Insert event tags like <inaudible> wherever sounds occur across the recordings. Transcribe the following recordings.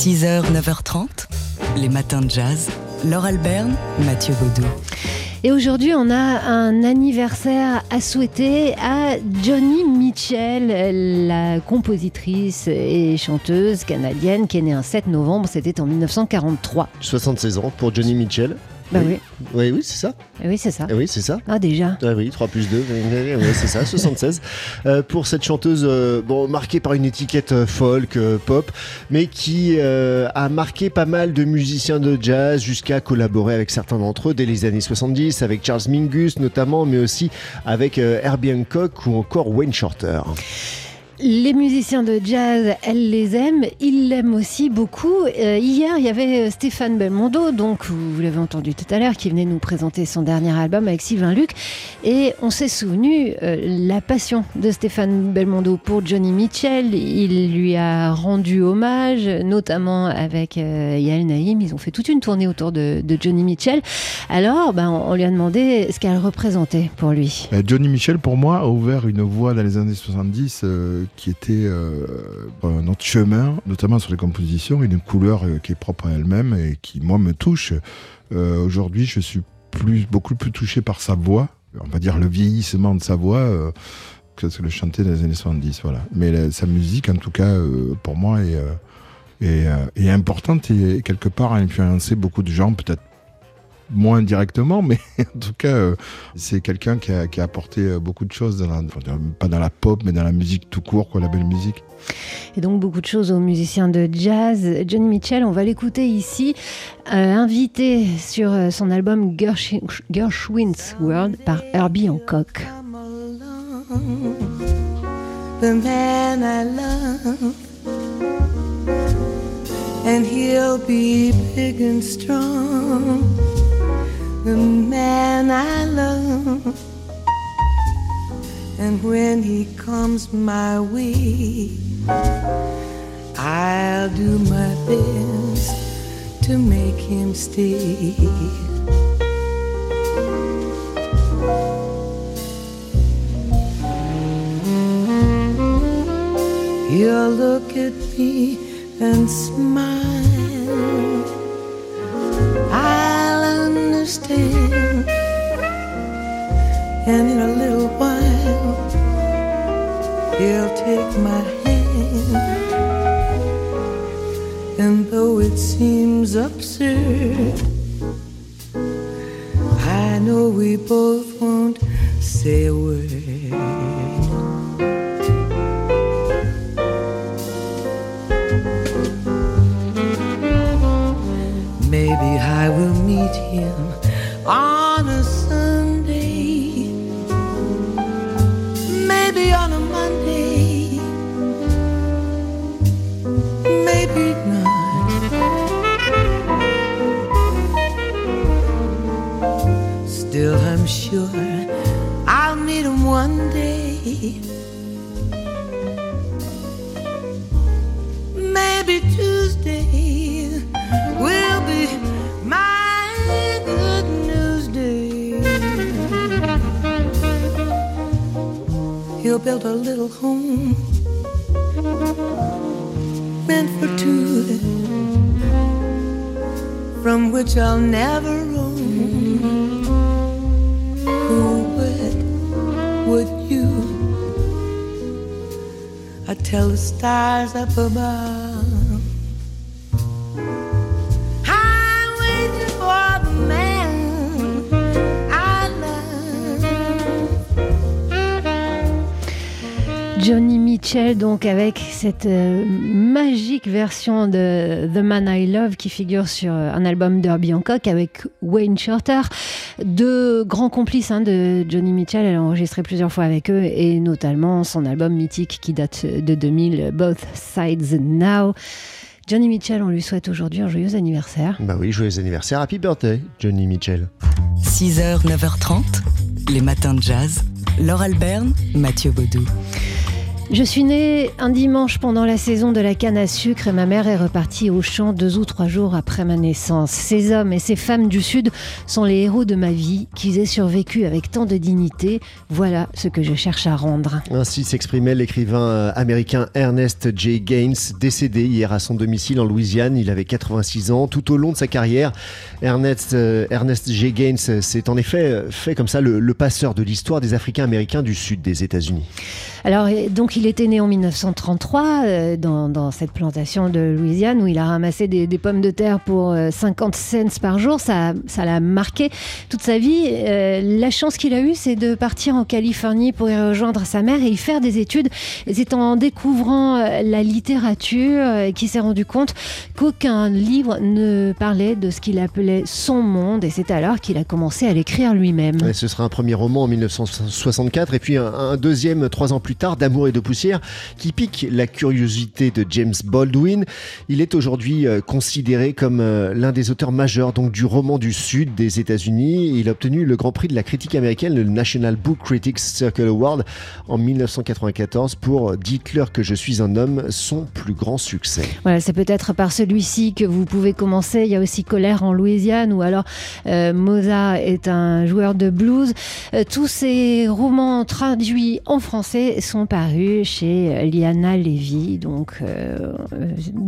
6h, 9h30, les matins de jazz. Laure Alberne, Mathieu Baudou. Et aujourd'hui, on a un anniversaire à souhaiter à Johnny Mitchell, la compositrice et chanteuse canadienne qui est née un 7 novembre, c'était en 1943. 76 ans pour Johnny Mitchell. Bah oui. Oui, oui, c'est ça. Eh Oui, c'est ça. Eh oui, c'est ça. Ah, déjà. Ah oui, 3 plus 2, oui, c'est ça, <laughs> 76. Euh, pour cette chanteuse euh, bon, marquée par une étiquette euh, folk, pop, mais qui a marqué pas mal de musiciens de jazz jusqu'à collaborer avec certains d'entre eux dès les années 70, avec Charles Mingus notamment, mais aussi avec Herbie Hancock ou encore Wayne Shorter. Les musiciens de jazz, elle les aime, ils l'aiment aussi beaucoup. Euh, hier, il y avait euh, Stéphane Belmondo, donc vous, l'avez entendu tout à l'heure, qui venait nous présenter son dernier album avec Sylvain Luc. Et on s'est souvenu euh, la passion de Stéphane Belmondo pour Johnny Mitchell. Il lui a rendu hommage, notamment avec euh, Yael Naïm. Ils ont fait toute une tournée autour de, de Johnny Mitchell. Alors, ben, on, lui a demandé ce qu'elle représentait pour lui. Euh, Johnny Mitchell, pour moi, a ouvert une voie dans les années 70 euh, qui était euh, un autre chemin, notamment sur les compositions, une couleur euh, qui est propre à elle-même et qui, moi, me touche. Euh, Aujourd'hui, je suis beaucoup plus touché par sa voix, on va dire le vieillissement de sa voix, que ce que le dans les années 70. Voilà. Mais sa musique, en tout cas, pour moi, est, est importante et quelque part a influencé beaucoup de gens, peut-être moins directement, mais <laughs> en tout cas, euh, c'est quelqu'un qui a, qui a apporté euh, beaucoup de choses, dans la- enfin, dans- pas dans la pop, mais dans la musique tout court, quoi, la belle musique. Et donc beaucoup de choses aux musiciens de jazz. Johnny Mitchell, on va l'écouter ici, euh, invité sur son album Gersh- Gershwin's World par Herbie Hancock. the man I love, and he'll be big and strong. The man I love, and when he comes my way, I'll do my best to make him stay. He'll look at me and smile. And in a little while, he'll take my hand. And though it seems absurd, I know we both won't say a word. Maybe I will meet him I'm sure I'll meet him one day. Maybe Tuesday will be my good news day. He'll build a little home meant for two, from which I'll never tell the stars up above. Johnny Mitchell, donc avec cette euh, magique version de The Man I Love qui figure sur euh, un album d'Herbie Hancock avec Wayne Shorter, deux grands complices hein, de Johnny Mitchell. Elle a enregistré plusieurs fois avec eux et notamment son album mythique qui date de 2000, Both Sides Now. Johnny Mitchell, on lui souhaite aujourd'hui un joyeux anniversaire. Bah oui, joyeux anniversaire, happy birthday, Johnny Mitchell. 6h, 9h30, les matins de jazz. Laure Alberne, Mathieu Baudou. Je suis née un dimanche pendant la saison de la canne à sucre et ma mère est repartie au champ deux ou trois jours après ma naissance. Ces hommes et ces femmes du Sud sont les héros de ma vie, qu'ils aient survécu avec tant de dignité. Voilà ce que je cherche à rendre. Ainsi s'exprimait l'écrivain euh, américain Ernest J. Gaines, décédé hier à son domicile en Louisiane. Il avait 86 ans. Tout au long de sa carrière, Ernest, euh, Ernest J. Gaines s'est en effet euh, fait comme ça le, le passeur de l'histoire des Africains américains du Sud des États-Unis. Alors, donc, il était né en 1933 euh, dans, dans, cette plantation de Louisiane où il a ramassé des, des pommes de terre pour euh, 50 cents par jour. Ça, ça l'a marqué toute sa vie. Euh, la chance qu'il a eue, c'est de partir en Californie pour y rejoindre sa mère et y faire des études. C'est en découvrant euh, la littérature euh, qu'il s'est rendu compte qu'aucun livre ne parlait de ce qu'il appelait son monde. Et c'est alors qu'il a commencé à l'écrire lui-même. Ce sera un premier roman en 1964 et puis un, un deuxième trois ans plus tard, D'amour et de poussière, qui pique la curiosité de James Baldwin. Il est aujourd'hui euh, considéré comme euh, l'un des auteurs majeurs du roman du Sud des États-Unis. Il a obtenu le Grand Prix de la critique américaine, le National Book Critics Circle Award, en 1994 pour Dites-leur que je suis un homme, son plus grand succès. Voilà, c'est peut-être par celui-ci que vous pouvez commencer. Il y a aussi Colère en Louisiane, ou alors euh, Mozart est un joueur de blues. Euh, tous ces romans traduits en français sont parus chez Liana Levy, donc euh,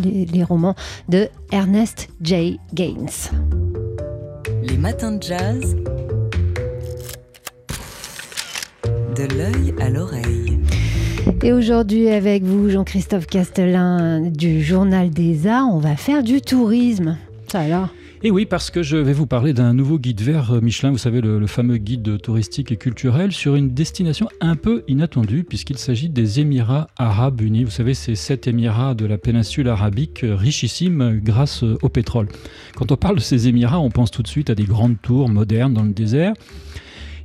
les, les romans de Ernest J. Gaines. Les matins de jazz. De l'œil à l'oreille. Et aujourd'hui, avec vous, Jean-Christophe Castelin du Journal des Arts, on va faire du tourisme. Ça alors? Et oui, parce que je vais vous parler d'un nouveau guide vert euh, Michelin, vous savez, le, fameux guide touristique et culturel, sur une destination un peu inattendue, puisqu'il s'agit des Émirats arabes unis. Vous savez, ces sept Émirats de la péninsule arabique, euh, richissimes grâce euh, au pétrole. Quand on parle de ces Émirats, on pense tout de suite à des grandes tours modernes dans le désert.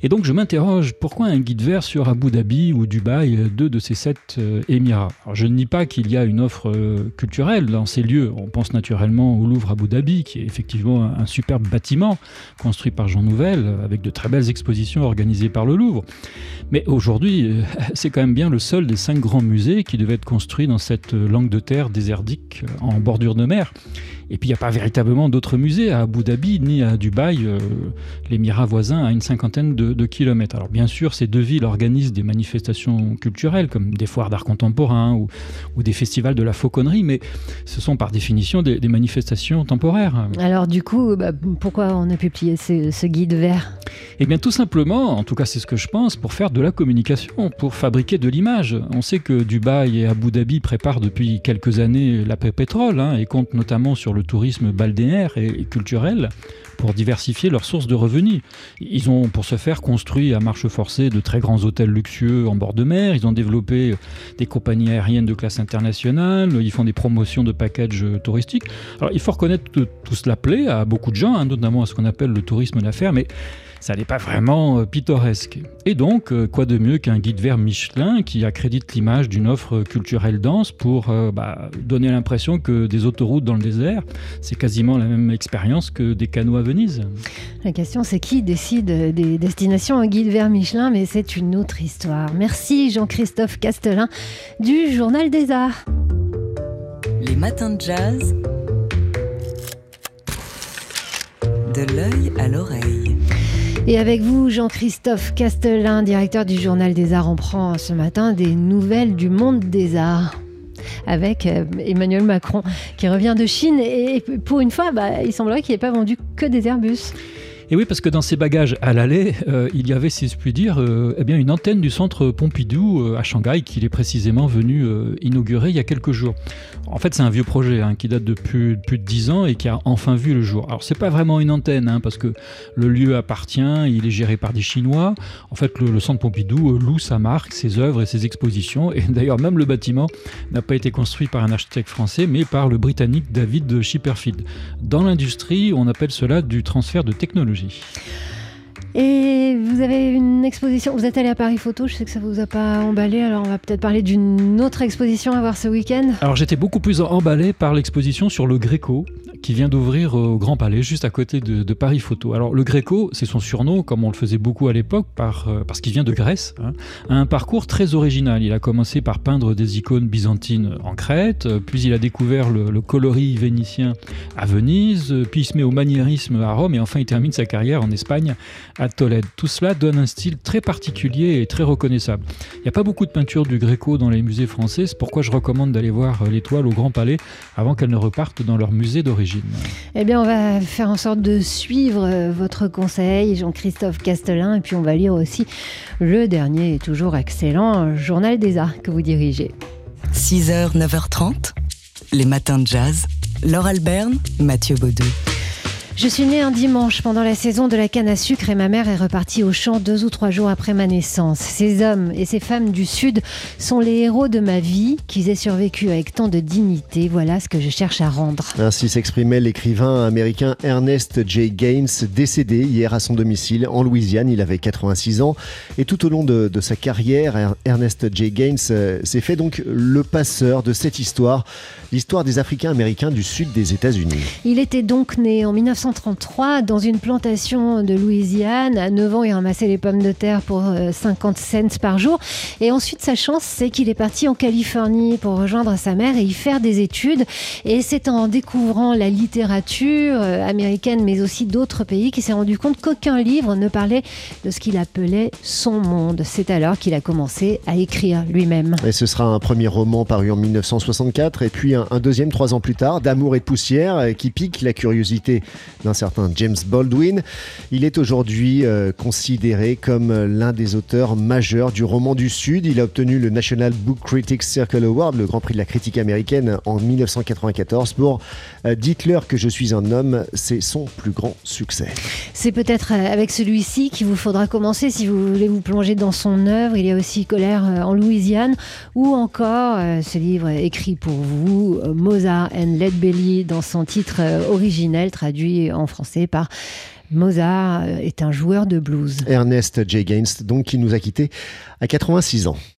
Et donc je m'interroge, pourquoi un guide vert sur Abu Dhabi ou Dubaï, deux de ces sept euh, Émirats? Je ne nie pas qu'il y a une offre euh, culturelle dans ces lieux. On pense naturellement au Louvre Abu Dhabi, qui est effectivement un, superbe bâtiment construit par Jean Nouvel, avec de très belles expositions organisées par le Louvre. Mais aujourd'hui, euh, <laughs> c'est quand même bien le seul des cinq grands musées qui devait être construit dans cette langue de terre désertique en bordure de mer. Et puis il n'y a pas véritablement d'autres musées à Abu Dhabi ni à Dubaï, euh, l'émirat voisin à une cinquantaine de, de, kilomètres. Alors bien sûr, ces deux villes organisent des manifestations culturelles comme des foires d'art contemporain ou, ou, des festivals de la fauconnerie, mais ce sont par définition des, des manifestations temporaires. Alors du coup, bah, pourquoi on a publié ce, ce guide vert? Eh bien tout simplement, en tout cas c'est ce que je pense, pour faire de la communication, pour fabriquer de l'image. On sait que Dubaï et Abu Dhabi préparent depuis quelques années l'après-pétrole hein, et comptent notamment sur le tourisme balnéaire et, et culturel pour diversifier leurs sources de revenus. Ils ont pour ce faire construit à marche forcée de très grands hôtels luxueux en bord de mer, ils ont développé des compagnies aériennes de classe internationale, ils font des promotions de packages touristiques. Alors il faut reconnaître que tout cela plaît à beaucoup de gens, hein, notamment à ce qu'on appelle le tourisme d'affaires, mais ça n'est pas vraiment euh, pittoresque. Et donc, euh, quoi de mieux qu'un guide vert Michelin qui accrédite l'image d'une offre culturelle dense pour euh, bah, donner l'impression que des autoroutes dans le désert, c'est quasiment la même expérience que des canaux à Venise. La question, c'est qui décide des destinations en guide vert Michelin, mais c'est une autre histoire. Merci Jean-Christophe Castelin du Journal des Arts. Les matins de jazz. De l'œil à l'oreille. Et avec vous, Jean-Christophe Castelin, directeur du Journal des Arts, on prend ce matin des nouvelles du monde des arts avec euh, Emmanuel Macron qui revient de Chine et pour une fois, bah, il semblerait qu'il n'ait pas vendu que des Airbus. Et oui, parce que dans ces bagages à l'aller, euh, il y avait, si je puis dire, euh, eh bien une antenne du centre Pompidou euh, à Shanghai qu'il est précisément venu inaugurer il y a quelques jours. En fait, c'est un vieux projet hein, qui date de plus, de 10 ans et qui a enfin vu le jour. Alors, c'est pas vraiment une antenne, hein, parce que le lieu appartient, il est géré par des Chinois. En fait, le, le centre Pompidou loue sa marque, ses œuvres et ses expositions. Et d'ailleurs, même le bâtiment n'a pas été construit par un architecte français, mais par le britannique David Chipperfield. Dans l'industrie, on appelle cela du transfert de technologie écologie. Et vous avez une exposition, vous êtes allé à Paris Photo, je sais que ça vous a pas emballé, alors on va peut-être parler d'une autre exposition à voir ce week-end. Alors j'étais beaucoup plus emballé par l'exposition sur le Gréco qui vient d'ouvrir au Grand Palais, juste à côté de, Paris Photo. Alors le Gréco, c'est son surnom, comme on le faisait beaucoup à l'époque, euh, parce qu'il vient de Grèce, hein, a un parcours très original. Il a commencé par peindre des icônes byzantines en Crète, euh, puis il a découvert le, coloris vénitien à Venise, euh, puis il se met au maniérisme à Rome, et enfin il termine sa carrière en Espagne, Tolède. Tout cela donne un style très particulier et très reconnaissable. Il n'y a pas beaucoup de peintures du Gréco dans les musées français, c'est pourquoi je recommande d'aller voir l'étoile au Grand Palais avant qu'elle ne reparte dans leur musée d'origine. Eh bien, on va faire en sorte de suivre euh, votre conseil, Jean-Christophe Castelin, et puis on va lire aussi le dernier et toujours excellent Journal des Arts que vous dirigez. 6h, 9h30, les matins de jazz. Laure Alberne, Mathieu Baudou. Je suis née un dimanche pendant la saison de la canne à sucre et ma mère est repartie au champ deux ou trois jours après ma naissance. Ces hommes et ces femmes du Sud sont les héros de ma vie, qu'ils aient survécu avec tant de dignité. Voilà ce que je cherche à rendre. Ainsi s'exprimait l'écrivain américain Ernest J. Gaines, décédé hier à son domicile en Louisiane. Il avait 86 ans et tout au long de, de sa carrière, Ernest J. Gaines euh, s'est fait donc le passeur de cette histoire, l'histoire des Africains américains du sud des États-Unis. Il était donc né en 1900 1933 dans une plantation de Louisiane. À 9 ans, il ramassait les pommes de terre pour 50 euh, cents par jour. Et ensuite, sa chance, c'est qu'il est parti en Californie pour rejoindre sa mère et y faire des études. Et c'est en découvrant la littérature euh, américaine, mais aussi d'autres pays, qu'il s'est rendu compte qu'aucun livre ne parlait de ce qu'il appelait son monde. C'est alors qu'il a commencé à écrire lui-même. Et ce sera un premier roman paru en 1964 et puis un, un deuxième trois ans plus tard, D'amour et de poussière, euh, qui pique la curiosité d'un certain James Baldwin. Il est aujourd'hui euh, considéré comme l'un des auteurs majeurs du roman du Sud. Il a obtenu le National Book Critics Circle Award, le Grand Prix de la critique américaine, en 1994 pour euh, Dites-leur que je suis un homme. C'est son plus grand succès. C'est peut-être euh, avec celui-ci qu'il vous faudra commencer si vous voulez vous plonger dans son œuvre. Il y a aussi Colère en Louisiane ou encore ce livre écrit pour vous, Mozart and Led Belly, dans son titre originel en français par Mozart est un joueur de blues. Ernest J. Gaines, donc, qui nous a quittés à 86 ans.